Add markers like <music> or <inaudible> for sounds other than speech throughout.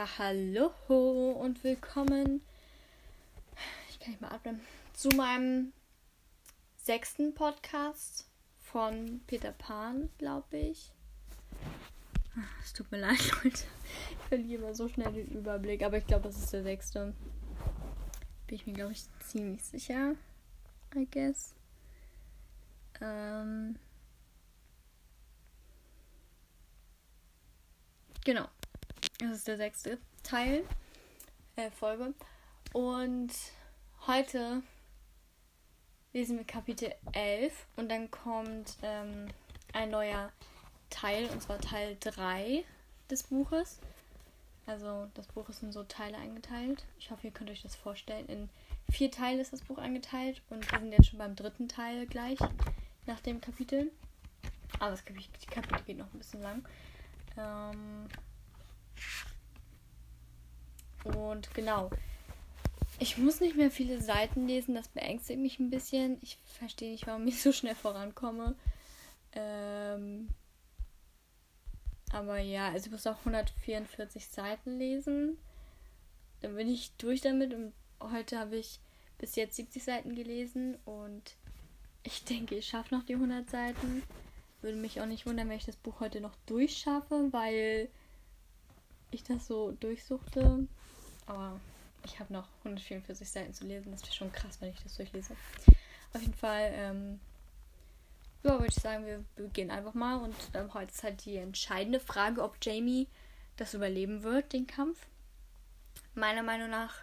Ja, hallo und willkommen. Ich kann nicht mal atmen. Zu meinem sechsten Podcast von Peter Pan, glaube ich. Ah, es tut mir leid, <laughs> Leute. Ich verliere immer so schnell den Überblick, aber ich glaube, das ist der sechste. Bin ich mir, glaube ich, ziemlich sicher. I guess. Ähm. Genau. Das ist der sechste Teil, äh, Folge. Und heute lesen wir Kapitel 11 und dann kommt ähm, ein neuer Teil, und zwar Teil 3 des Buches. Also das Buch ist in so Teile eingeteilt. Ich hoffe, ihr könnt euch das vorstellen. In vier Teile ist das Buch eingeteilt und wir sind jetzt schon beim dritten Teil gleich nach dem Kapitel. Aber das Kapitel, geht noch ein bisschen lang. Ähm, und genau. Ich muss nicht mehr viele Seiten lesen, das beängstigt mich ein bisschen. Ich verstehe nicht, warum ich so schnell vorankomme. Ähm, aber ja, also ich muss auch 144 Seiten lesen. Dann bin ich durch damit und heute habe ich bis jetzt 70 Seiten gelesen und ich denke, ich schaffe noch die 100 Seiten. Würde mich auch nicht wundern, wenn ich das Buch heute noch durchschaffe, weil ich das so durchsuchte. Aber ich habe noch 144 Seiten zu lesen. Das wäre schon krass, wenn ich das durchlese. Auf jeden Fall, ähm, ja, würde ich sagen, wir beginnen einfach mal. Und ähm, heute ist halt die entscheidende Frage, ob Jamie das überleben wird, den Kampf. Meiner Meinung nach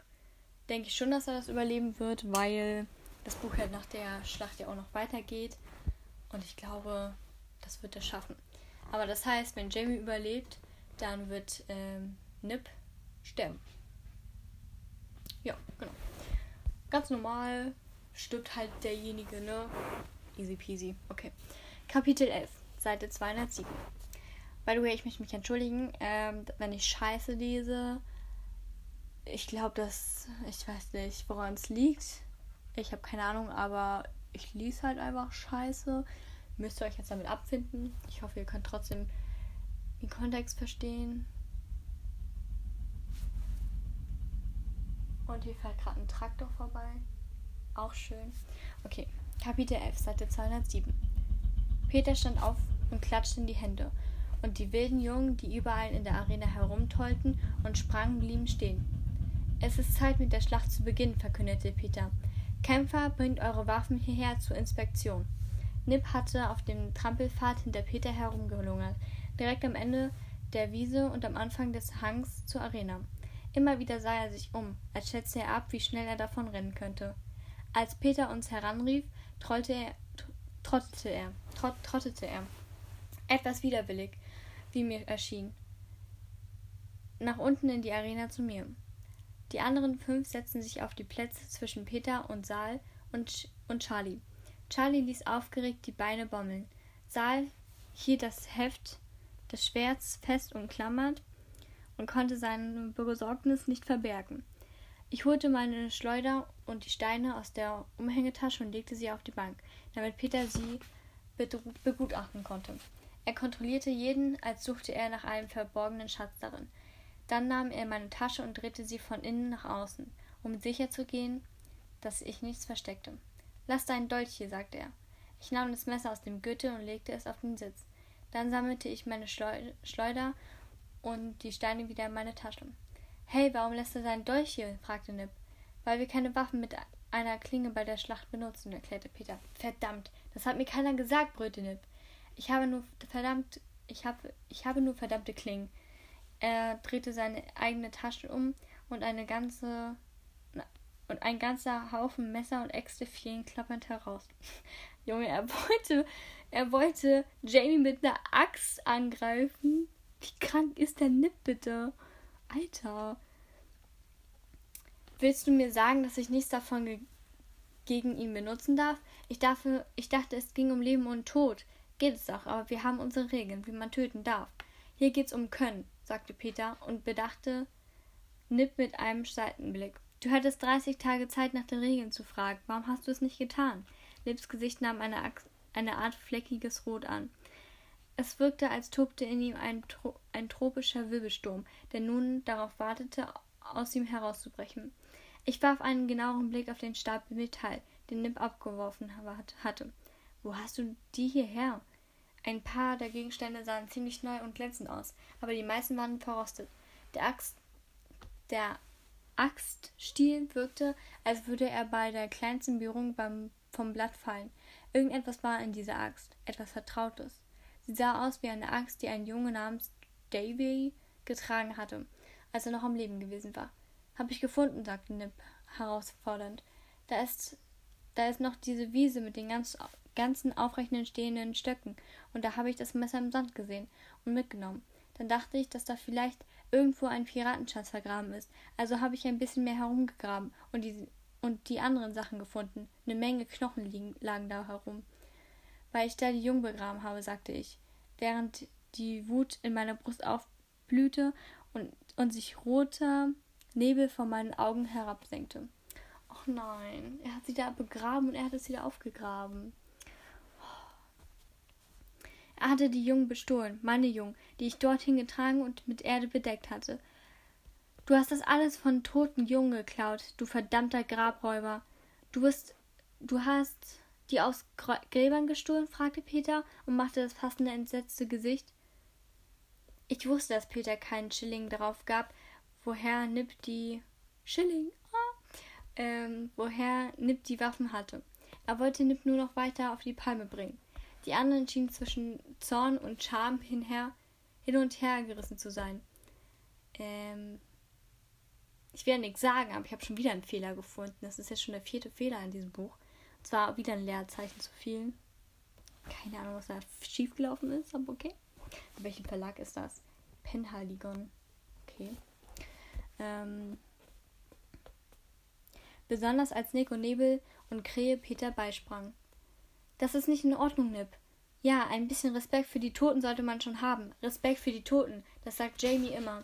denke ich schon, dass er das überleben wird, weil das Buch halt nach der Schlacht ja auch noch weitergeht. Und ich glaube, das wird er schaffen. Aber das heißt, wenn Jamie überlebt, dann wird ähm, Nip sterben. Ja, genau. Ganz normal stirbt halt derjenige, ne? Easy peasy. Okay. Kapitel 11, Seite 207. By the way, ich möchte mich entschuldigen, ähm, wenn ich Scheiße lese. Ich glaube, dass. Ich weiß nicht, woran es liegt. Ich habe keine Ahnung, aber ich lese halt einfach Scheiße. Müsst ihr euch jetzt damit abfinden. Ich hoffe, ihr könnt trotzdem den Kontext verstehen. Und hier fährt gerade ein Traktor vorbei. Auch schön. Okay, Kapitel 11, Seite 207. Peter stand auf und klatschte in die Hände. Und die wilden Jungen, die überall in der Arena herumtollten und sprangen, blieben stehen. Es ist Zeit, mit der Schlacht zu beginnen, verkündete Peter. Kämpfer, bringt eure Waffen hierher zur Inspektion. Nip hatte auf dem Trampelpfad hinter Peter herumgelungert, direkt am Ende der Wiese und am Anfang des Hangs zur Arena. Immer wieder sah er sich um, als schätzte er ab, wie schnell er davon rennen könnte. Als Peter uns heranrief, trollte er, trottete er, trott, trottete er. Etwas widerwillig, wie mir erschien. Nach unten in die Arena zu mir. Die anderen fünf setzten sich auf die Plätze zwischen Peter und Saal und, und Charlie. Charlie ließ aufgeregt die Beine bommeln. Saal hielt das Heft des Schwerts fest umklammert und konnte seine Besorgnis nicht verbergen. Ich holte meine Schleuder und die Steine aus der Umhängetasche und legte sie auf die Bank, damit Peter sie begutachten konnte. Er kontrollierte jeden, als suchte er nach einem verborgenen Schatz darin. Dann nahm er meine Tasche und drehte sie von innen nach außen, um sicher zu gehen, dass ich nichts versteckte. Lass deinen Dolch hier, sagte er. Ich nahm das Messer aus dem Gürtel und legte es auf den Sitz. Dann sammelte ich meine Schleuder und die Steine wieder in meine Tasche. Hey, warum lässt er seinen Dolch hier? fragte Nip. Weil wir keine Waffen mit einer Klinge bei der Schlacht benutzen, erklärte Peter. Verdammt, das hat mir keiner gesagt, brüllte Nip. Ich habe nur verdammt, ich habe, ich habe nur verdammte Klingen. Er drehte seine eigene Tasche um und eine ganze und ein ganzer Haufen Messer und Äxte fielen klappernd heraus. <laughs> Junge, er wollte, er wollte Jamie mit einer Axt angreifen. Wie krank ist der Nip bitte? Alter. Willst du mir sagen, dass ich nichts davon gegen ihn benutzen darf? Ich, darf? ich dachte, es ging um Leben und Tod. Geht es auch, aber wir haben unsere Regeln, wie man töten darf. Hier geht's um Können, sagte Peter und bedachte Nip mit einem Seitenblick. Du hattest 30 Tage Zeit, nach den Regeln zu fragen. Warum hast du es nicht getan? Nips Gesicht nahm eine, eine Art fleckiges Rot an. Es wirkte, als tobte in ihm ein, ein tropischer Wirbelsturm, der nun darauf wartete, aus ihm herauszubrechen. Ich warf einen genaueren Blick auf den Stapel Metall, den Nip abgeworfen hatte. Wo hast du die hierher? Ein paar der Gegenstände sahen ziemlich neu und glänzend aus, aber die meisten waren verrostet. Der Axt, der Axtstiel wirkte, als würde er bei der kleinsten Berührung beim, vom Blatt fallen. Irgendetwas war in dieser Axt, etwas Vertrautes. Sie sah aus wie eine Axt, die ein Junge namens Davy getragen hatte, als er noch am Leben gewesen war. Hab ich gefunden, sagte Nip herausfordernd. Da ist, da ist noch diese Wiese mit den ganz, ganzen aufrechten stehenden Stöcken, und da habe ich das Messer im Sand gesehen und mitgenommen. Dann dachte ich, dass da vielleicht irgendwo ein Piratenschatz vergraben ist. Also habe ich ein bisschen mehr herumgegraben und die, und die anderen Sachen gefunden. Eine Menge Knochen liegen, lagen da herum weil ich da die Jungen begraben habe, sagte ich, während die Wut in meiner Brust aufblühte und, und sich roter Nebel vor meinen Augen herabsenkte. Ach nein, er hat sie da begraben und er hat es wieder aufgegraben. Er hatte die Jungen bestohlen, meine Jungen, die ich dorthin getragen und mit Erde bedeckt hatte. Du hast das alles von toten Jungen geklaut, du verdammter Grabräuber. Du bist. Du hast die aus Gräbern gestohlen? fragte Peter und machte das passende entsetzte Gesicht. Ich wusste, dass Peter keinen Schilling darauf gab, woher Nip die Schilling, ah, ähm, woher Nip die Waffen hatte. Er wollte Nip nur noch weiter auf die Palme bringen. Die anderen schienen zwischen Zorn und Scham hinher, hin und her gerissen zu sein. Ähm, ich werde nichts sagen, aber ich habe schon wieder einen Fehler gefunden. Das ist jetzt schon der vierte Fehler in diesem Buch. Zwar wieder ein Leerzeichen zu viel. Keine Ahnung, was da schiefgelaufen ist, aber okay. Bei welchem Verlag ist das? Penhaligon. Okay. Ähm, besonders als Nick und Nebel und Krähe Peter beisprang. Das ist nicht in Ordnung, Nip. Ja, ein bisschen Respekt für die Toten sollte man schon haben. Respekt für die Toten, das sagt Jamie immer.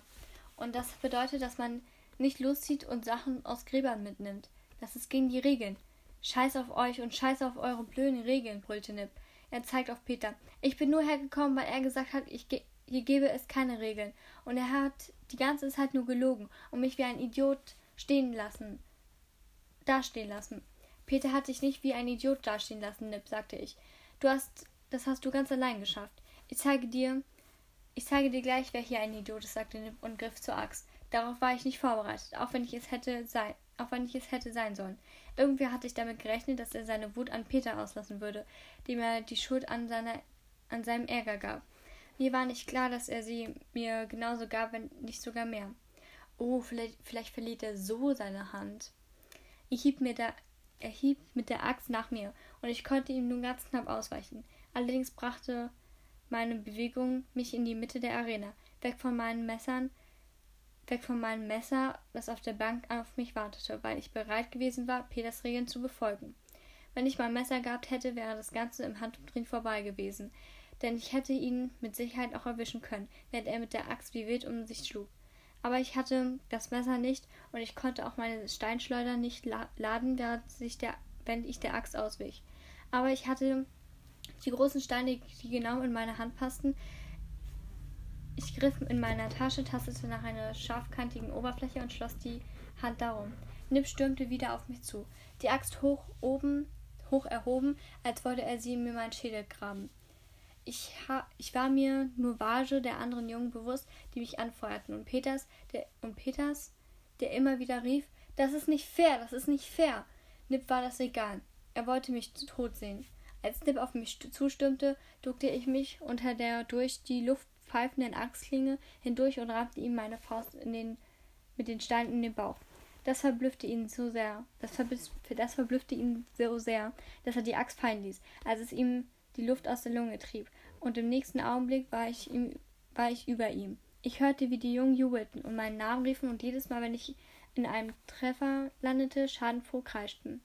Und das bedeutet, dass man nicht loszieht und Sachen aus Gräbern mitnimmt. Das ist gegen die Regeln. Scheiß auf euch und scheiß auf eure blöden Regeln, brüllte Nip. Er zeigt auf Peter. Ich bin nur hergekommen, weil er gesagt hat, ich ge hier gebe es keine Regeln. Und er hat die ganze Zeit nur gelogen und mich wie ein Idiot stehen lassen. Dastehen lassen. Peter hat dich nicht wie ein Idiot dastehen lassen, Nip, sagte ich. Du hast, das hast du ganz allein geschafft. Ich zeige dir, ich zeige dir gleich, wer hier ein Idiot ist, sagte Nip und griff zur Axt. Darauf war ich nicht vorbereitet, auch wenn ich es hätte sein, auch wenn ich es hätte sein sollen. Irgendwie hatte ich damit gerechnet, dass er seine Wut an Peter auslassen würde, dem er die Schuld an, seiner, an seinem Ärger gab. Mir war nicht klar, dass er sie mir genauso gab, wenn nicht sogar mehr. Oh, vielleicht, vielleicht verliert er so seine Hand. Ich hieb mir da, er hieb mit der Axt nach mir, und ich konnte ihm nun ganz knapp ausweichen. Allerdings brachte meine Bewegung mich in die Mitte der Arena, weg von meinen Messern, weg von meinem Messer, das auf der Bank auf mich wartete, weil ich bereit gewesen war, Peters Regeln zu befolgen. Wenn ich mein Messer gehabt hätte, wäre das Ganze im Handumdrehen vorbei gewesen, denn ich hätte ihn mit Sicherheit auch erwischen können, während er mit der Axt wie wild um sich schlug. Aber ich hatte das Messer nicht und ich konnte auch meine Steinschleuder nicht laden, während, sich der, wenn ich der Axt auswich. Aber ich hatte die großen Steine, die genau in meine Hand passten, ich griff in meiner Tasche, tastete nach einer scharfkantigen Oberfläche und schloss die Hand darum. Nip stürmte wieder auf mich zu, die Axt hoch oben, hoch erhoben, als wollte er sie mir meinen Schädel graben. Ich, ich war mir nur Vage der anderen Jungen bewusst, die mich anfeuerten, und Peters, der, und Peters, der immer wieder rief, das ist nicht fair, das ist nicht fair. Nip war das egal. Er wollte mich tot sehen. Als Nip auf mich zustürmte, duckte ich mich unter der durch die Luft pfeifenden Axtklinge hindurch und rammte ihm meine Faust den, mit den Steinen in den Bauch. Das verblüffte ihn so sehr, das, das verblüffte ihn so sehr, dass er die Axt fallen ließ, als es ihm die Luft aus der Lunge trieb, und im nächsten Augenblick war ich, ihm, war ich über ihm. Ich hörte, wie die Jungen jubelten und meinen Namen riefen und jedes Mal, wenn ich in einem Treffer landete, schadenfroh kreischten.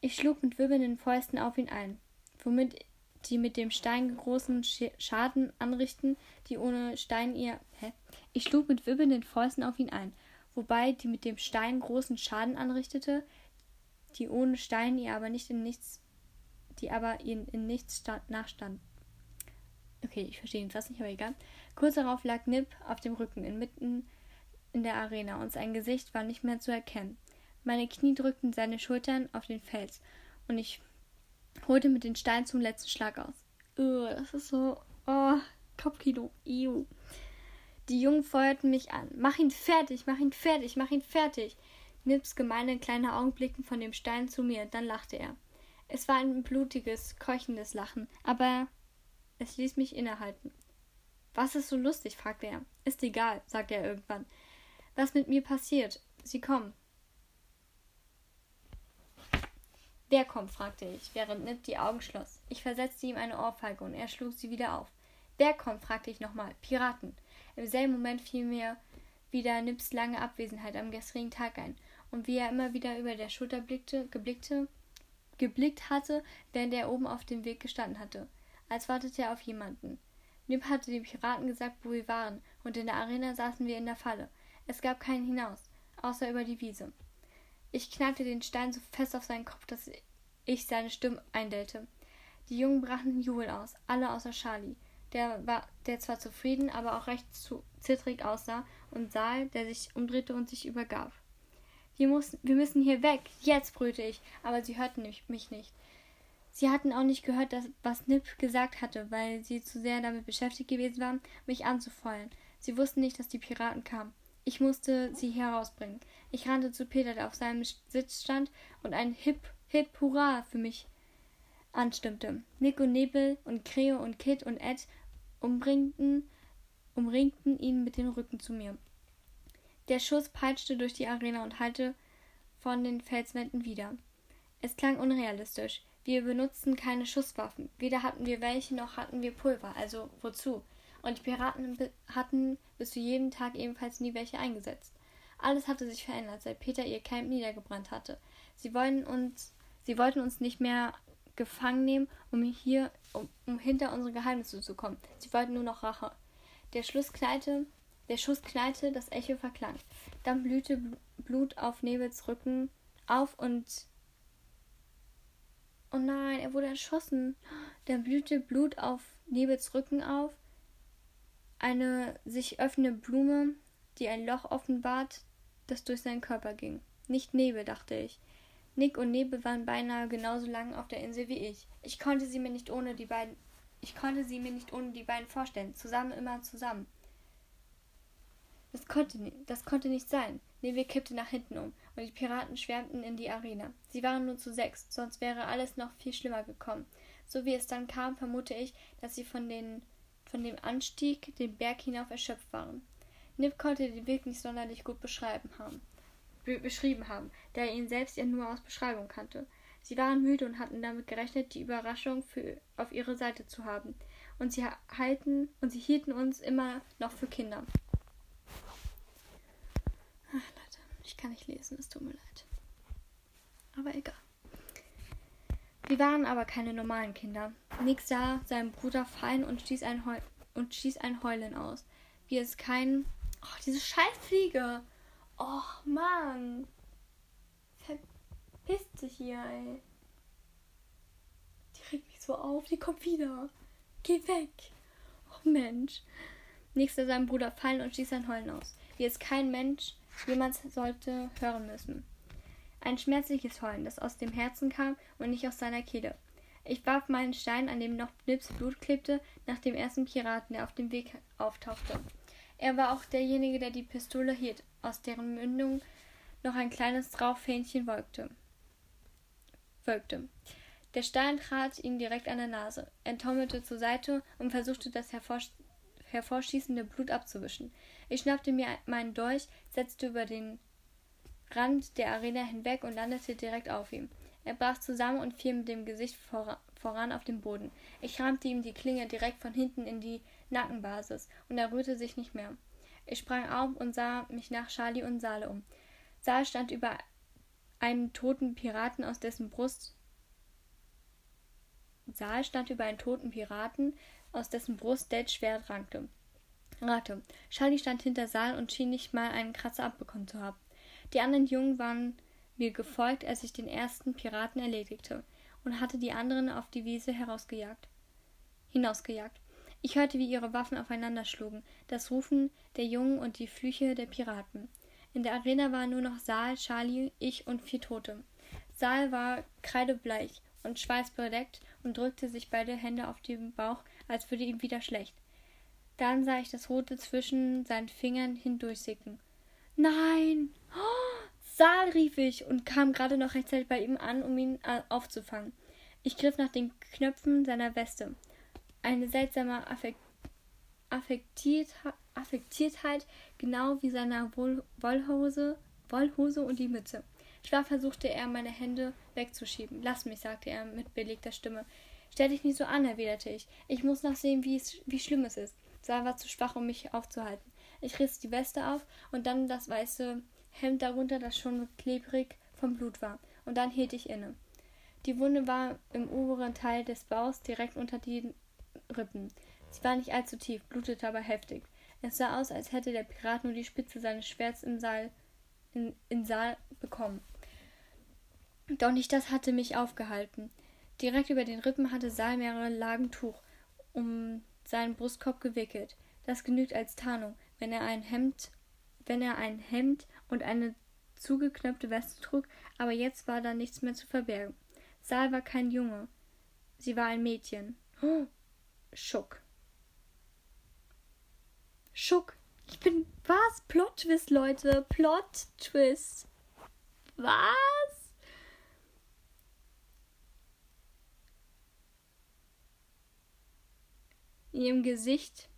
Ich schlug mit wirbelnden Fäusten auf ihn ein, womit die mit dem Stein großen Schaden anrichten, die ohne Stein ihr. Hä? Ich schlug mit wirbelnden Fäusten auf ihn ein, wobei die mit dem Stein großen Schaden anrichtete, die ohne Stein ihr aber nicht in nichts, die aber ihnen in nichts nachstand. Okay, ich verstehe ihn fast nicht, aber egal. Kurz darauf lag Nip auf dem Rücken inmitten in der Arena und sein Gesicht war nicht mehr zu erkennen. Meine Knie drückten seine Schultern auf den Fels und ich holte mit den Steinen zum letzten Schlag aus. Ugh, das ist so. Oh, Kopfkino. Ew. Die Jungen feuerten mich an. Mach ihn fertig, mach ihn fertig, mach ihn fertig. Nips gemeine kleine Augen blickten von dem Stein zu mir, dann lachte er. Es war ein blutiges, keuchendes Lachen, aber es ließ mich innehalten. Was ist so lustig? fragte er. Ist egal, sagte er irgendwann. Was mit mir passiert? Sie kommen. Wer kommt? fragte ich, während Nip die Augen schloss. Ich versetzte ihm eine Ohrfeige und er schlug sie wieder auf. Wer kommt? fragte ich nochmal. Piraten. Im selben Moment fiel mir wieder Nips lange Abwesenheit am gestrigen Tag ein und wie er immer wieder über der Schulter blickte, geblickte, geblickt hatte, während er oben auf dem Weg gestanden hatte, als wartete er auf jemanden. Nip hatte den Piraten gesagt, wo wir waren, und in der Arena saßen wir in der Falle. Es gab keinen hinaus, außer über die Wiese. Ich knallte den Stein so fest auf seinen Kopf, dass ich seine Stimme eindellte. Die Jungen brachen in Jubel aus, alle außer Charlie, der war, der zwar zufrieden, aber auch recht zu, zittrig aussah, und Saal, der sich umdrehte und sich übergab. Wir, mussten, wir müssen hier weg, jetzt, brüllte ich, aber sie hörten mich nicht. Sie hatten auch nicht gehört, dass, was Nip gesagt hatte, weil sie zu sehr damit beschäftigt gewesen waren, mich anzufeuern. Sie wussten nicht, dass die Piraten kamen. Ich musste sie herausbringen. Ich rannte zu Peter, der auf seinem Sitz stand und ein Hip, Hip, Hurra für mich anstimmte. Nick und Nebel und Creo und Kit und Ed umringten, umringten ihn mit dem Rücken zu mir. Der Schuss peitschte durch die Arena und hallte von den Felswänden wieder. Es klang unrealistisch. Wir benutzten keine Schusswaffen. Weder hatten wir welche noch hatten wir Pulver. Also wozu? Und die Piraten hatten bis zu jedem Tag ebenfalls nie welche eingesetzt. Alles hatte sich verändert, seit Peter ihr Camp niedergebrannt hatte. Sie wollten uns, sie wollten uns nicht mehr gefangen nehmen, um hier, um, um hinter unsere Geheimnisse zu kommen. Sie wollten nur noch Rache. Der Schluss knallte, der Schuss knallte, das Echo verklang. Dann blühte Blut auf Nebels Rücken auf und Oh nein, er wurde erschossen. Dann blühte Blut auf Nebels Rücken auf eine sich öffnende Blume, die ein Loch offenbart, das durch seinen Körper ging. Nicht Nebel, dachte ich. Nick und Nebel waren beinahe genauso lang auf der Insel wie ich. Ich konnte sie mir nicht ohne die beiden ich konnte sie mir nicht ohne die beiden vorstellen, zusammen immer zusammen. Das konnte, das konnte nicht sein. Nebel kippte nach hinten um und die Piraten schwärmten in die Arena. Sie waren nur zu sechs, sonst wäre alles noch viel schlimmer gekommen. So wie es dann kam, vermute ich, dass sie von den von dem Anstieg den Berg hinauf erschöpft waren. Nip konnte den Weg nicht sonderlich gut beschreiben haben, be beschrieben haben, da er ihn selbst ja nur aus Beschreibung kannte. Sie waren müde und hatten damit gerechnet, die Überraschung für, auf ihre Seite zu haben. Und sie halten und sie hielten uns immer noch für Kinder. Ach, Leute, ich kann nicht lesen, es tut mir leid. Aber egal. Wir waren aber keine normalen Kinder. Nick sah seinen Bruder fallen und stieß ein, Heul und stieß ein Heulen aus. Wie es kein. Oh, diese Scheißfliege! Oh, Mann! Verpisst sich hier, ey. Die regt mich so auf, die kommt wieder. Geh weg! Oh, Mensch. Nick sah seinen Bruder fallen und stieß ein Heulen aus. Wie es kein Mensch jemals sollte hören müssen. Ein schmerzliches Heulen, das aus dem Herzen kam und nicht aus seiner Kehle. Ich warf meinen Stein, an dem noch Nips Blut klebte, nach dem ersten Piraten, der auf dem Weg auftauchte. Er war auch derjenige, der die Pistole hielt, aus deren Mündung noch ein kleines Rauchfähnchen wolkte. Wölkte. Der Stein trat ihm direkt an der Nase. Er taumelte zur Seite und versuchte, das hervors hervorschießende Blut abzuwischen. Ich schnappte mir meinen Dolch, setzte über den Rand der Arena hinweg und landete direkt auf ihm. Er brach zusammen und fiel mit dem Gesicht voran auf den Boden. Ich rammte ihm die Klinge direkt von hinten in die Nackenbasis und er rührte sich nicht mehr. Ich sprang auf und sah mich nach Charlie und Sale um. Sal stand über einen toten Piraten, aus dessen Brust Saal stand über einen toten Piraten, aus dessen Brust Dad Schwert rankte. Rate. Charlie stand hinter Saal und schien nicht mal einen Kratzer abbekommen zu haben. Die anderen Jungen waren mir gefolgt, als ich den ersten Piraten erledigte und hatte die anderen auf die Wiese herausgejagt, hinausgejagt. Ich hörte, wie ihre Waffen aufeinander schlugen, das Rufen der Jungen und die Flüche der Piraten. In der Arena waren nur noch Saal, Charlie, ich und vier Tote. Saal war kreidebleich und schweißbedeckt und drückte sich beide Hände auf den Bauch, als würde ihm wieder schlecht. Dann sah ich das Rote zwischen seinen Fingern hindurchsicken. Nein! Rief ich und kam gerade noch rechtzeitig bei ihm an, um ihn äh, aufzufangen. Ich griff nach den Knöpfen seiner Weste. Eine seltsame Affekt Affektiert Affektiertheit, genau wie seiner Woll Wollhose, Wollhose und die Mütze. Schwach versuchte er, meine Hände wegzuschieben. Lass mich, sagte er mit belegter Stimme. Stell dich nicht so an, erwiderte ich. Ich muss noch sehen, wie, es, wie schlimm es ist. Saal war zu schwach, um mich aufzuhalten. Ich riss die Weste auf und dann das weiße Hemd darunter, das schon klebrig vom Blut war. Und dann hielt ich inne. Die Wunde war im oberen Teil des Bauchs, direkt unter den Rippen. Sie war nicht allzu tief, blutete aber heftig. Es sah aus, als hätte der Pirat nur die Spitze seines Schwerts im Saal, in, in Saal bekommen. Doch nicht das hatte mich aufgehalten. Direkt über den Rippen hatte Saal mehrere Lagen Tuch um seinen Brustkorb gewickelt. Das genügt als Tarnung, wenn er ein Hemd, wenn er ein Hemd und eine zugeknöpfte Weste trug, aber jetzt war da nichts mehr zu verbergen. Saal war kein Junge. Sie war ein Mädchen. Oh, Schuck. Schuck. Ich bin. Was? Plot-Twist, Leute. Plot-Twist. Was? In ihrem Gesicht.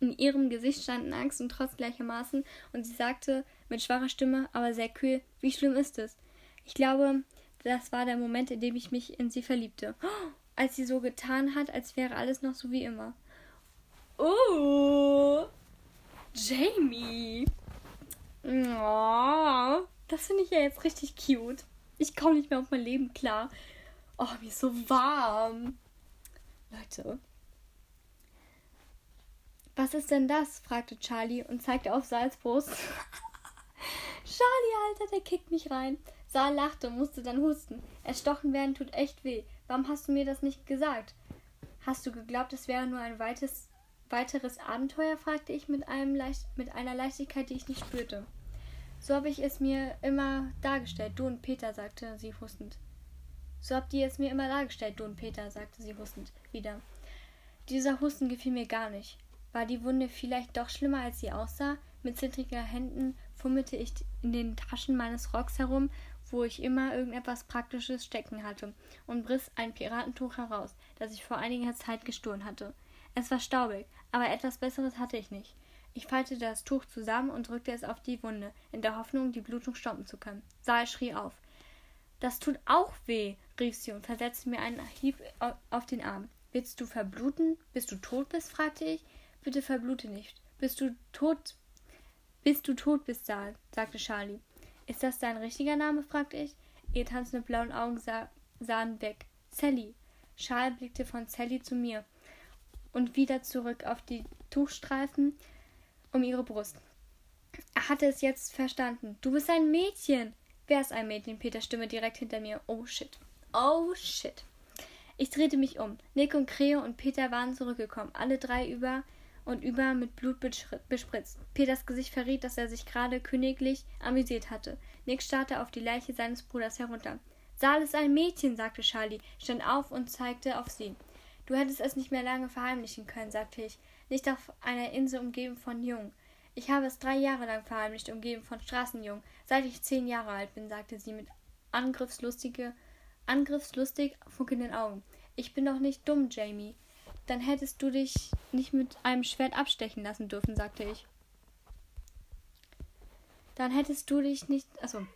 In ihrem Gesicht standen Angst und Trotz gleichermaßen, und sie sagte mit schwacher Stimme, aber sehr kühl, wie schlimm ist es? Ich glaube, das war der Moment, in dem ich mich in sie verliebte. als sie so getan hat, als wäre alles noch so wie immer. Oh, Jamie. Oh, das finde ich ja jetzt richtig cute. Ich komme nicht mehr auf mein Leben klar. Oh, mir ist so warm. Leute. Was ist denn das? fragte Charlie und zeigte auf Salzbrust. <laughs> Charlie, Alter, der kickt mich rein. Saal lachte und musste dann husten. Erstochen werden tut echt weh. Warum hast du mir das nicht gesagt? Hast du geglaubt, es wäre nur ein weites, weiteres Abenteuer? fragte ich mit, einem Leicht, mit einer Leichtigkeit, die ich nicht spürte. So habe ich es mir immer dargestellt, du und Peter, sagte sie hustend. So habt ihr es mir immer dargestellt, du und Peter, sagte sie hustend wieder. Dieser Husten gefiel mir gar nicht. War die Wunde vielleicht doch schlimmer, als sie aussah? Mit zittriger Händen fummelte ich in den Taschen meines Rocks herum wo ich immer irgendetwas Praktisches stecken hatte, und riss ein Piratentuch heraus, das ich vor einiger Zeit gestohlen hatte. Es war staubig, aber etwas Besseres hatte ich nicht. Ich faltete das Tuch zusammen und drückte es auf die Wunde, in der Hoffnung, die Blutung stoppen zu können. Saal schrie auf. Das tut auch weh, rief sie und versetzte mir einen Hieb auf den Arm. Willst du verbluten, bis du tot bist? fragte ich. Bitte verblute nicht. Bis du tot, bis du tot bist, Saal, sagte Charlie. Ist das dein richtiger Name? fragte ich. Ihr tanzende blauen Augen sah, sahen weg. Sally. Schal blickte von Sally zu mir und wieder zurück auf die Tuchstreifen um ihre Brust. Er hatte es jetzt verstanden. Du bist ein Mädchen. Wer ist ein Mädchen? Peters Stimme direkt hinter mir. Oh shit. Oh shit. Ich drehte mich um. Nick und Creo und Peter waren zurückgekommen, alle drei über und über mit Blut bespritzt. Peters Gesicht verriet, dass er sich gerade königlich amüsiert hatte. Nick starrte auf die Leiche seines Bruders herunter. Saal ist ein Mädchen, sagte Charlie, stand auf und zeigte auf sie. Du hättest es nicht mehr lange verheimlichen können, sagte ich. Nicht auf einer Insel umgeben von Jungen. Ich habe es drei Jahre lang verheimlicht, umgeben von Straßenjungen, seit ich zehn Jahre alt bin, sagte sie mit angriffslustige, angriffslustig funkelnden Augen. Ich bin doch nicht dumm, Jamie dann hättest du dich nicht mit einem Schwert abstechen lassen dürfen, sagte ich. Dann hättest du dich nicht. Also.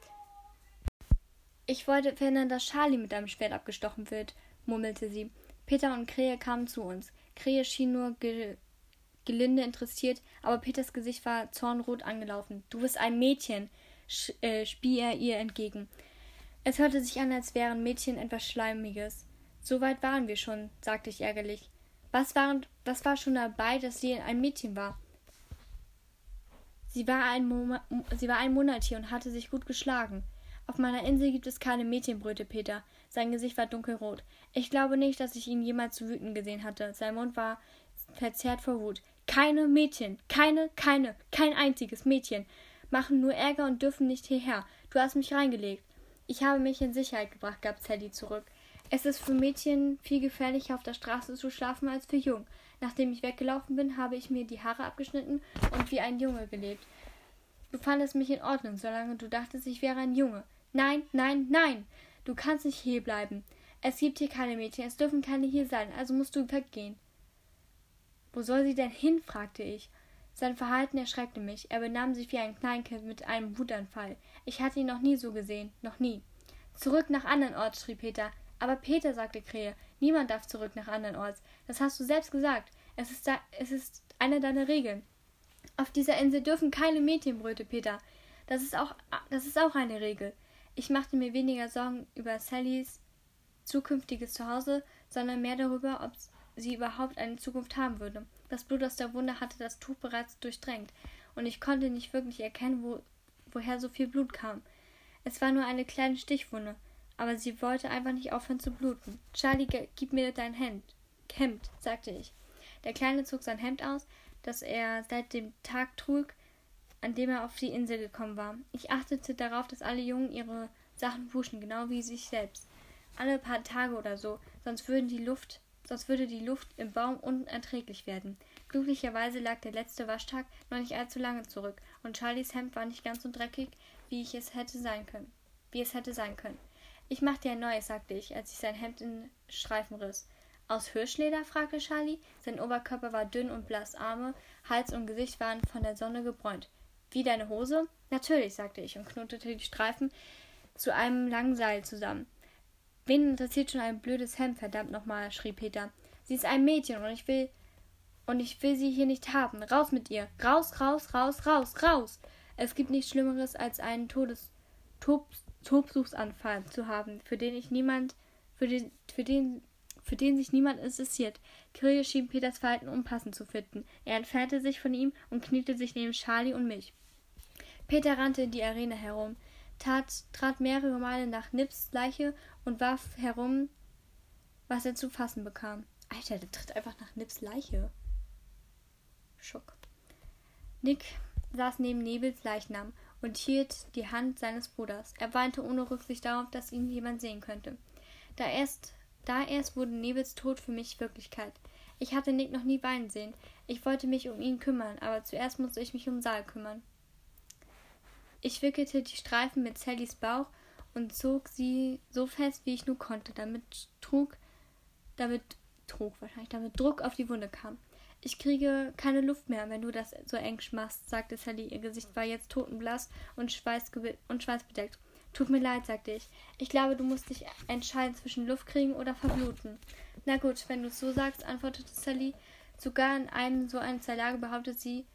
Ich wollte verhindern, dass Charlie mit einem Schwert abgestochen wird, murmelte sie. Peter und Krähe kamen zu uns. Krähe schien nur ge gelinde interessiert, aber Peters Gesicht war zornrot angelaufen. Du bist ein Mädchen, äh, spie er ihr entgegen. Es hörte sich an, als wären Mädchen etwas Schleimiges. So weit waren wir schon, sagte ich ärgerlich. Was, waren, was war schon dabei, dass sie ein Mädchen war? Sie war, ein sie war ein Monat hier und hatte sich gut geschlagen. Auf meiner Insel gibt es keine Mädchenbröte, Peter. Sein Gesicht war dunkelrot. Ich glaube nicht, dass ich ihn jemals zu wütend gesehen hatte. Sein Mund war verzerrt vor Wut. Keine Mädchen, keine, keine, kein einziges Mädchen machen nur Ärger und dürfen nicht hierher. Du hast mich reingelegt. Ich habe mich in Sicherheit gebracht, gab Sally zurück. Es ist für Mädchen viel gefährlicher, auf der Straße zu schlafen, als für Jungen. Nachdem ich weggelaufen bin, habe ich mir die Haare abgeschnitten und wie ein Junge gelebt. Du fandest mich in Ordnung, solange du dachtest, ich wäre ein Junge. Nein, nein, nein! Du kannst nicht hier bleiben. Es gibt hier keine Mädchen, es dürfen keine hier sein, also musst du weggehen. Wo soll sie denn hin? fragte ich. Sein Verhalten erschreckte mich. Er benahm sich wie ein Kleinkind mit einem Wutanfall. Ich hatte ihn noch nie so gesehen, noch nie. Zurück nach andernorts, schrie Peter. Aber Peter, sagte Krähe, niemand darf zurück nach andernorts. Das hast du selbst gesagt. Es ist, da, es ist eine deiner Regeln. Auf dieser Insel dürfen keine Mädchen, brüllte Peter. Das ist auch, das ist auch eine Regel. Ich machte mir weniger Sorgen über Sallys zukünftiges Zuhause, sondern mehr darüber, ob sie überhaupt eine Zukunft haben würde. Das Blut aus der Wunde hatte das Tuch bereits durchdrängt, und ich konnte nicht wirklich erkennen, wo, woher so viel Blut kam. Es war nur eine kleine Stichwunde, aber sie wollte einfach nicht aufhören zu bluten. Charlie, gib mir dein Hemd, Hemd, sagte ich. Der Kleine zog sein Hemd aus, das er seit dem Tag trug, an dem er auf die Insel gekommen war. Ich achtete darauf, dass alle Jungen ihre Sachen wuschen, genau wie sich selbst. Alle paar Tage oder so, sonst würden die Luft, sonst würde die Luft im Baum unerträglich werden. Glücklicherweise lag der letzte Waschtag noch nicht allzu lange zurück, und Charlies Hemd war nicht ganz so dreckig, wie ich es hätte sein können. Wie es hätte sein können. Ich mach dir ein neues, sagte ich, als ich sein Hemd in Streifen riss. Aus Hirschleder? fragte Charlie. Sein Oberkörper war dünn und blass, Arme, Hals und Gesicht waren von der Sonne gebräunt. Wie deine Hose? Natürlich, sagte ich und knotete die Streifen zu einem langen Seil zusammen. Wen interessiert schon ein blödes Hemd, verdammt nochmal, schrie Peter. Sie ist ein Mädchen und ich will und ich will sie hier nicht haben. Raus mit ihr. Raus, raus, raus, raus, raus. Es gibt nichts Schlimmeres, als einen Todes Tob Tobsuchsanfall zu haben, für den ich niemand, für den, für den für den sich niemand interessiert. Kyrie schien Peters Verhalten unpassend zu finden. Er entfernte sich von ihm und kniete sich neben Charlie und mich. Peter rannte in die Arena herum, tat, trat mehrere Male nach Nips Leiche und warf herum, was er zu fassen bekam. Alter, der tritt einfach nach Nips Leiche. Schock. Nick saß neben Nebels Leichnam und hielt die Hand seines Bruders. Er weinte ohne Rücksicht darauf, dass ihn jemand sehen könnte. Da erst da erst wurde Nebels Tod für mich Wirklichkeit. Ich hatte Nick noch nie weinen sehen. Ich wollte mich um ihn kümmern, aber zuerst musste ich mich um Saal kümmern. Ich wickelte die Streifen mit Sallys Bauch und zog sie so fest, wie ich nur konnte, damit trug, damit trug wahrscheinlich, damit Druck auf die Wunde kam. Ich kriege keine Luft mehr, wenn du das so eng machst, sagte Sally. Ihr Gesicht war jetzt totenblass und, und schweißbedeckt. Tut mir leid, sagte ich. Ich glaube, du musst dich entscheiden zwischen Luft kriegen oder verbluten. Na gut, wenn du es so sagst, antwortete Sally. Sogar in einem so einer Zerlage behauptete sie,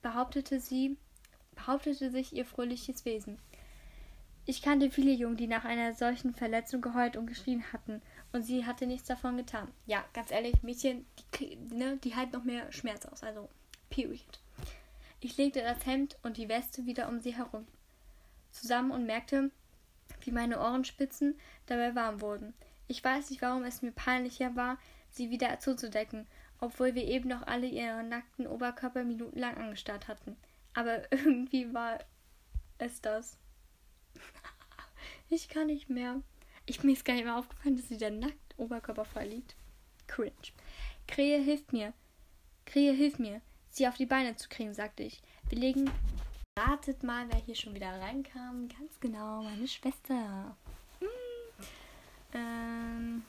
behauptete sie, behauptete sich ihr fröhliches Wesen. Ich kannte viele Jungen, die nach einer solchen Verletzung geheult und geschrien hatten, und sie hatte nichts davon getan. Ja, ganz ehrlich, Mädchen, die, ne, die halten noch mehr Schmerz aus, also period. Ich legte das Hemd und die Weste wieder um sie herum zusammen und merkte, wie meine Ohrenspitzen dabei warm wurden. Ich weiß nicht, warum es mir peinlicher war, sie wieder zuzudecken, obwohl wir eben noch alle ihren nackten Oberkörper minutenlang angestarrt hatten. Aber <laughs> irgendwie war es das. ich kann nicht mehr. Ich mir ist gar nicht mehr aufgefallen, dass sie der nackt Oberkörper frei liegt. Cringe. Krähe hilft mir. Krähe hilft mir, sie auf die Beine zu kriegen, sagte ich. Wir legen Ratet mal, wer hier schon wieder reinkam. Ganz genau, meine Schwester. Hm. Ähm.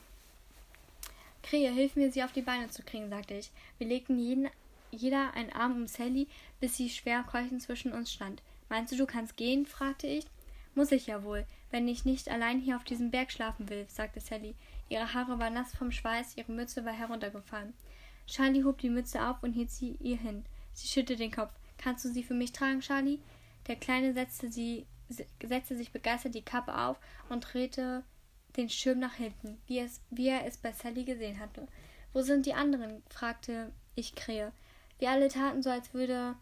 Krähe, hilf mir, sie auf die Beine zu kriegen, sagte ich. Wir legten jeden, jeder einen Arm um Sally, bis sie schwer keuchend zwischen uns stand. Meinst du, du kannst gehen? fragte ich. Muss ich ja wohl, wenn ich nicht allein hier auf diesem Berg schlafen will, sagte Sally. Ihre Haare waren nass vom Schweiß, ihre Mütze war heruntergefallen. Charlie hob die Mütze auf und hielt sie ihr hin. Sie schüttelte den Kopf. Kannst du sie für mich tragen, Charlie? Der Kleine setzte, sie, setzte sich begeistert die Kappe auf und drehte den Schirm nach hinten, wie, es, wie er es bei Sally gesehen hatte. Wo sind die anderen? fragte ich Krähe. Wir alle taten so, als würde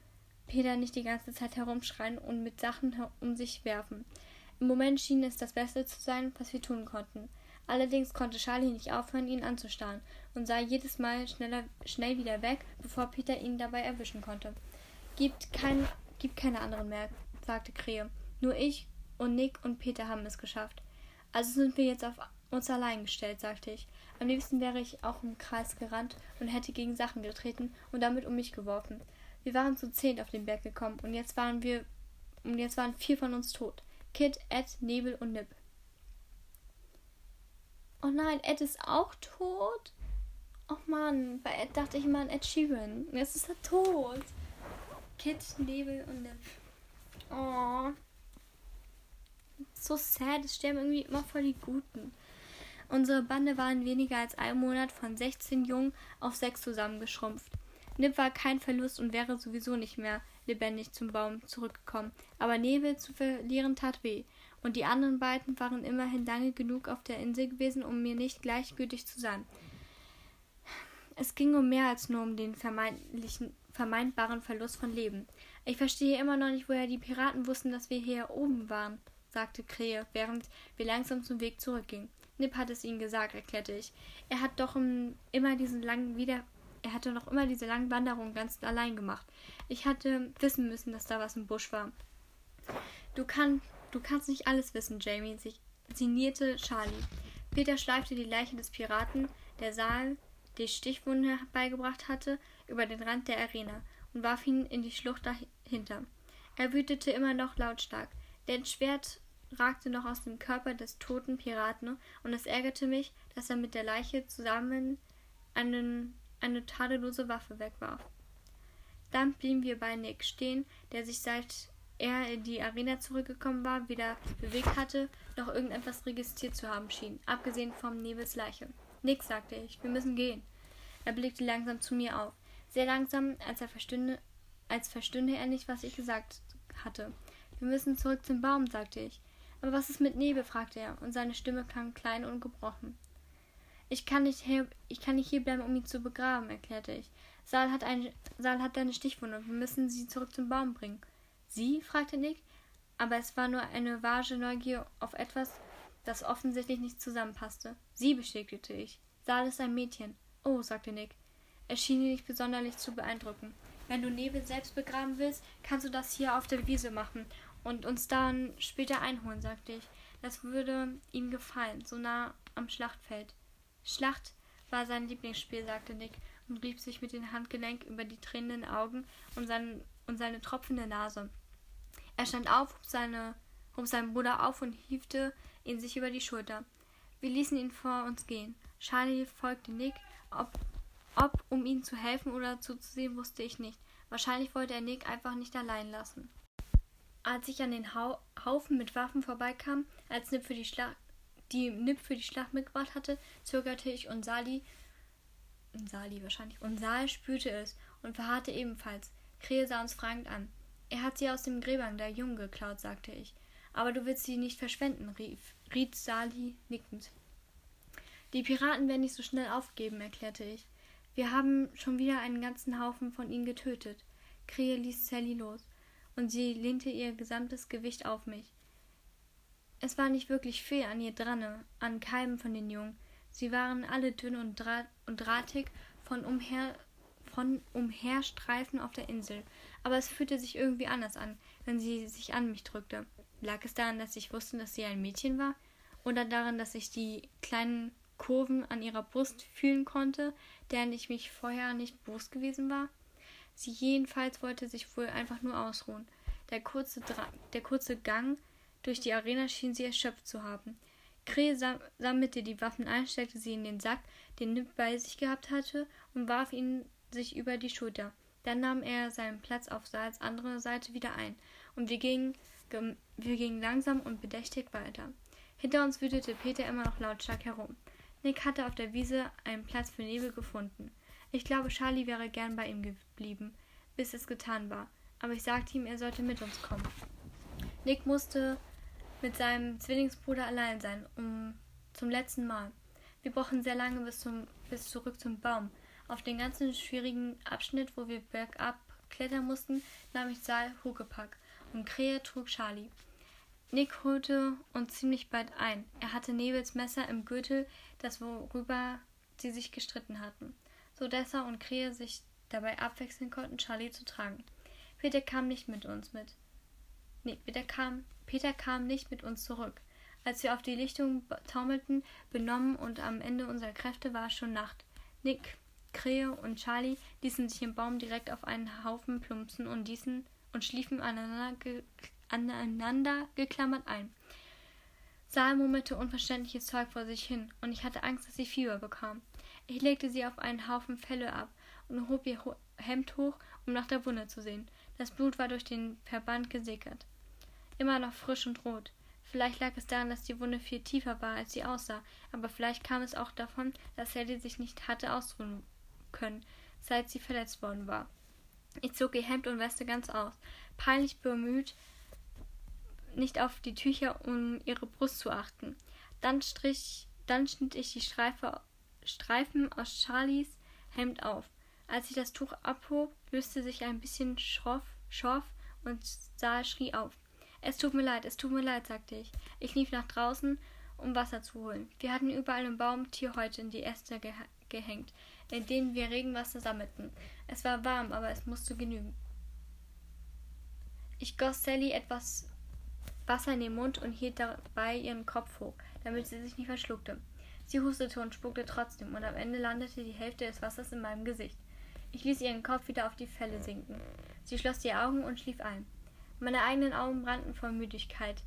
Peter nicht die ganze Zeit herumschreien und mit Sachen um sich werfen. Im Moment schien es das Beste zu sein, was wir tun konnten. Allerdings konnte Charlie nicht aufhören, ihn anzustarren und sah jedes Mal schneller, schnell wieder weg, bevor Peter ihn dabei erwischen konnte. Gibt, kein, gibt keine anderen mehr, sagte Krähe. Nur ich und Nick und Peter haben es geschafft. Also sind wir jetzt auf uns allein gestellt, sagte ich. Am liebsten wäre ich auch im Kreis gerannt und hätte gegen Sachen getreten und damit um mich geworfen. Wir waren zu zehn auf den Berg gekommen und jetzt waren wir und jetzt waren vier von uns tot. Kid, Ed, Nebel und Nip. Oh nein, Ed ist auch tot? Oh Mann, bei Ed dachte ich immer an Ed Sheeran. Jetzt ist er tot. Kid, Nebel und Nip. Oh. So sad, es sterben irgendwie immer voll die Guten. Unsere Bande war in weniger als einem Monat von 16 Jungen auf sechs zusammengeschrumpft. Nip war kein Verlust und wäre sowieso nicht mehr lebendig zum Baum zurückgekommen. Aber Nebel zu verlieren tat weh und die anderen beiden waren immerhin lange genug auf der Insel gewesen, um mir nicht gleichgültig zu sein. Es ging um mehr als nur um den vermeintlichen, vermeintbaren Verlust von Leben. Ich verstehe immer noch nicht, woher die Piraten wussten, dass wir hier oben waren, sagte Krähe, während wir langsam zum Weg zurückgingen. Nip hat es ihnen gesagt, erklärte ich. Er hat doch immer diesen langen wieder er hatte noch immer diese langen Wanderungen ganz allein gemacht. Ich hatte wissen müssen, dass da was im Busch war. Du kannst Du kannst nicht alles wissen, Jamie, sinnierte Charlie. Peter schleifte die Leiche des Piraten, der Saal die Stichwunde beigebracht hatte, über den Rand der Arena und warf ihn in die Schlucht dahinter. Er wütete immer noch lautstark. Der Schwert ragte noch aus dem Körper des toten Piraten, und es ärgerte mich, dass er mit der Leiche zusammen einen, eine tadellose Waffe wegwarf. Dann blieben wir bei Nick stehen, der sich seit er in die Arena zurückgekommen war, weder bewegt hatte, noch irgendetwas registriert zu haben schien, abgesehen vom Nebels Leiche. Nix, sagte ich, wir müssen gehen. Er blickte langsam zu mir auf, sehr langsam, als er verstünde, als verstünde er nicht, was ich gesagt hatte. Wir müssen zurück zum Baum, sagte ich. Aber was ist mit Nebel? fragte er, und seine Stimme klang klein und gebrochen. Ich kann nicht, her ich kann nicht hierbleiben, um ihn zu begraben, erklärte ich. Saal hat, eine, Saal hat eine Stichwunde und wir müssen sie zurück zum Baum bringen. Sie? fragte Nick, aber es war nur eine vage Neugier auf etwas, das offensichtlich nicht zusammenpasste. Sie, bestätigte ich. Saal ist ein Mädchen. Oh, sagte Nick. Es schien ihn nicht besonders zu beeindrucken. Wenn du Nebel selbst begraben willst, kannst du das hier auf der Wiese machen und uns dann später einholen, sagte ich. Das würde ihm gefallen, so nah am Schlachtfeld. Schlacht war sein Lieblingsspiel, sagte Nick und rieb sich mit dem Handgelenk über die tränenden Augen und, sein, und seine tropfende Nase. Er stand auf, hob, seine, hob seinen Bruder auf und hiefte ihn sich über die Schulter. Wir ließen ihn vor uns gehen. Charlie folgte Nick. Ob, ob um ihm zu helfen oder zuzusehen, wusste ich nicht. Wahrscheinlich wollte er Nick einfach nicht allein lassen. Als ich an den Hau Haufen mit Waffen vorbeikam, als Nip für die Schlacht, die Nip für die Schlacht mitgebracht hatte, zögerte ich und Sali, Sali wahrscheinlich, und Sal spürte es und verharrte ebenfalls. Krähe sah uns fragend an. Er hat sie aus dem Gräbern der Jungen geklaut, sagte ich. Aber du willst sie nicht verschwenden, rief, riet Sali nickend. Die Piraten werden nicht so schnell aufgeben, erklärte ich. Wir haben schon wieder einen ganzen Haufen von ihnen getötet. Krähe ließ Sally los, und sie lehnte ihr gesamtes Gewicht auf mich. Es war nicht wirklich viel an ihr dran, an keinem von den Jungen. Sie waren alle dünn und, draht und drahtig von umher von Umherstreifen auf der Insel, aber es fühlte sich irgendwie anders an, wenn sie sich an mich drückte. Lag es daran, dass ich wusste, dass sie ein Mädchen war? Oder daran, dass ich die kleinen Kurven an ihrer Brust fühlen konnte, deren ich mich vorher nicht bewusst gewesen war? Sie jedenfalls wollte sich wohl einfach nur ausruhen. Der kurze, Dra der kurze Gang durch die Arena schien sie erschöpft zu haben. Kree sam sammelte die Waffen ein, steckte sie in den Sack, den Nip bei sich gehabt hatte, und warf ihn sich über die Schulter. Dann nahm er seinen Platz auf Saals andere Seite wieder ein, und wir gingen, wir gingen langsam und bedächtig weiter. Hinter uns wütete Peter immer noch lautstark herum. Nick hatte auf der Wiese einen Platz für Nebel gefunden. Ich glaube, Charlie wäre gern bei ihm geblieben, bis es getan war, aber ich sagte ihm, er sollte mit uns kommen. Nick musste mit seinem Zwillingsbruder allein sein, um zum letzten Mal. Wir brauchen sehr lange bis, zum, bis zurück zum Baum, auf den ganzen schwierigen Abschnitt, wo wir bergab klettern mussten, nahm ich Saal Hugepack und Krähe trug Charlie. Nick holte uns ziemlich bald ein. Er hatte Nebels Messer im Gürtel, das worüber sie sich gestritten hatten, so dass er und Krähe sich dabei abwechseln konnten, Charlie zu tragen. Peter kam nicht mit uns mit. Nee, Peter kam, Peter kam nicht mit uns zurück. Als wir auf die Lichtung taumelten, benommen und am Ende unserer Kräfte war es schon Nacht. Nick, Krähe und Charlie ließen sich im Baum direkt auf einen Haufen plumpsen und, ließen, und schliefen aneinander, ge, aneinander geklammert ein. Saal murmelte unverständliches Zeug vor sich hin, und ich hatte Angst, dass sie Fieber bekam. Ich legte sie auf einen Haufen Felle ab und hob ihr Hemd hoch, um nach der Wunde zu sehen. Das Blut war durch den Verband gesickert. Immer noch frisch und rot. Vielleicht lag es daran, dass die Wunde viel tiefer war, als sie aussah, aber vielleicht kam es auch davon, dass Sally sich nicht hatte ausruhen können, seit sie verletzt worden war. Ich zog ihr Hemd und Weste ganz aus, peinlich bemüht, nicht auf die Tücher um ihre Brust zu achten. Dann strich, dann schnitt ich die Streife, Streifen aus Charlies Hemd auf. Als ich das Tuch abhob, löste sich ein bisschen schroff, schorf und Saal schrie auf. Es tut mir leid, es tut mir leid, sagte ich. Ich lief nach draußen, um Wasser zu holen. Wir hatten überall im Baum Tierhäute in die Äste geh gehängt, in denen wir Regenwasser sammelten. Es war warm, aber es musste genügen. Ich goss Sally etwas Wasser in den Mund und hielt dabei ihren Kopf hoch, damit sie sich nicht verschluckte. Sie hustete und spuckte trotzdem, und am Ende landete die Hälfte des Wassers in meinem Gesicht. Ich ließ ihren Kopf wieder auf die Felle sinken. Sie schloss die Augen und schlief ein. Meine eigenen Augen brannten vor Müdigkeit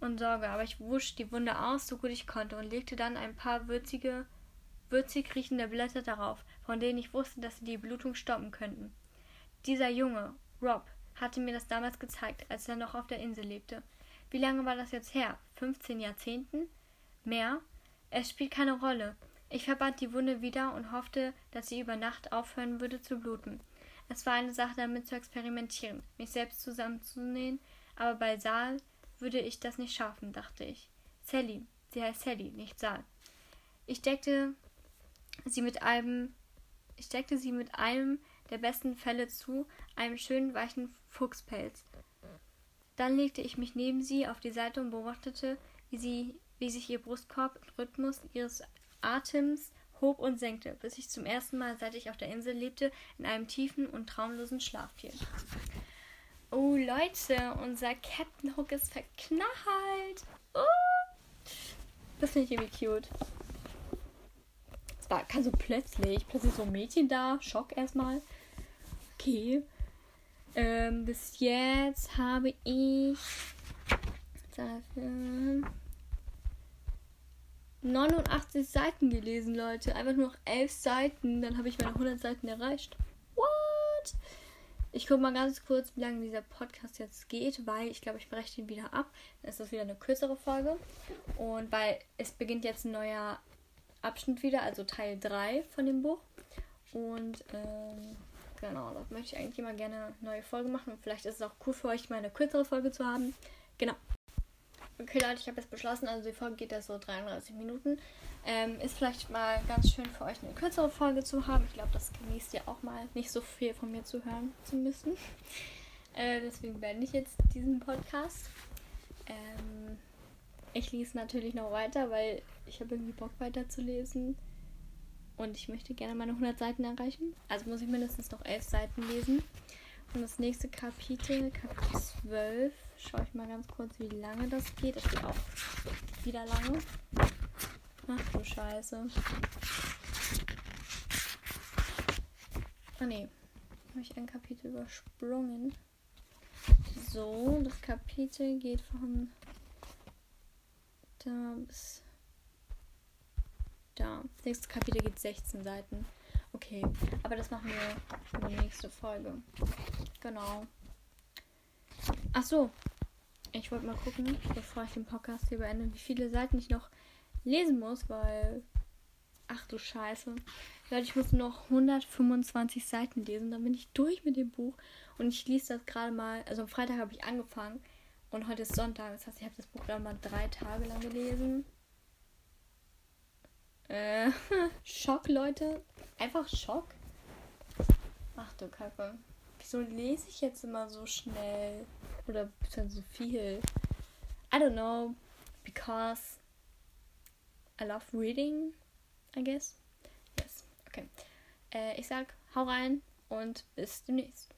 und Sorge, aber ich wusch die Wunde aus, so gut ich konnte, und legte dann ein paar würzige, würzig riechende Blätter darauf, von denen ich wusste, dass sie die Blutung stoppen könnten. Dieser Junge, Rob, hatte mir das damals gezeigt, als er noch auf der Insel lebte. Wie lange war das jetzt her? 15 Jahrzehnten? Mehr? Es spielt keine Rolle. Ich verband die Wunde wieder und hoffte, dass sie über Nacht aufhören würde zu bluten. Es war eine Sache, damit zu experimentieren, mich selbst zusammenzunähen, aber bei Saal würde ich das nicht schaffen, dachte ich. Sally, sie heißt Sally, nicht Saal. Ich deckte sie mit einem, ich deckte sie mit einem der besten Felle zu, einem schönen weichen Fuchspelz. Dann legte ich mich neben sie auf die Seite und beobachtete, wie sie, wie sich ihr Brustkorb im Rhythmus ihres Atems hob und senkte, bis ich zum ersten Mal, seit ich auf der Insel lebte, in einem tiefen und traumlosen Schlaf fiel. Oh Leute, unser Captain Hook ist verknallt. Oh. Das finde ich irgendwie cute. Es war ganz so plötzlich, plötzlich so ein Mädchen da, Schock erstmal. Okay. Ähm, bis jetzt habe ich. Dafür, 89 Seiten gelesen, Leute. Einfach nur noch 11 Seiten. Dann habe ich meine 100 Seiten erreicht. What? Ich gucke mal ganz kurz, wie lange dieser Podcast jetzt geht, weil ich glaube, ich breche den wieder ab. Dann ist das wieder eine kürzere Folge. Und weil es beginnt jetzt ein neuer Abschnitt wieder, also Teil 3 von dem Buch. Und ähm, genau, da möchte ich eigentlich immer gerne eine neue Folge machen. Und vielleicht ist es auch cool für euch, mal eine kürzere Folge zu haben. Genau. Okay, Leute, ich habe jetzt beschlossen, also die Folge geht ja so 33 Minuten. Ähm, ist vielleicht mal ganz schön für euch eine kürzere Folge zu haben. Ich glaube, das genießt ihr auch mal, nicht so viel von mir zu hören zu müssen. Äh, deswegen beende ich jetzt diesen Podcast. Ähm, ich lese natürlich noch weiter, weil ich habe irgendwie Bock weiterzulesen. Und ich möchte gerne meine 100 Seiten erreichen. Also muss ich mindestens noch 11 Seiten lesen. Und das nächste Kapitel, Kapitel 12, schaue ich mal ganz kurz, wie lange das geht. Es geht auch wieder lange. Ach du Scheiße. Ah ne, habe ich ein Kapitel übersprungen. So, das Kapitel geht von da bis da. Das nächste Kapitel geht 16 Seiten. Okay, aber das machen wir in der nächsten Folge. Genau. Ach so, ich wollte mal gucken, bevor ich den Podcast hier beende, wie viele Seiten ich noch lesen muss, weil. Ach du Scheiße. Leute, ich muss noch 125 Seiten lesen, dann bin ich durch mit dem Buch. Und ich lese das gerade mal. Also am Freitag habe ich angefangen und heute ist Sonntag. Das heißt, ich habe das Buch dann mal drei Tage lang gelesen. Äh, <laughs> Schock, Leute. Einfach Schock. Ach du Kacke. Wieso lese ich jetzt immer so schnell? Oder so viel? I don't know, because I love reading, I guess. Yes, okay. Äh, ich sag, hau rein und bis demnächst.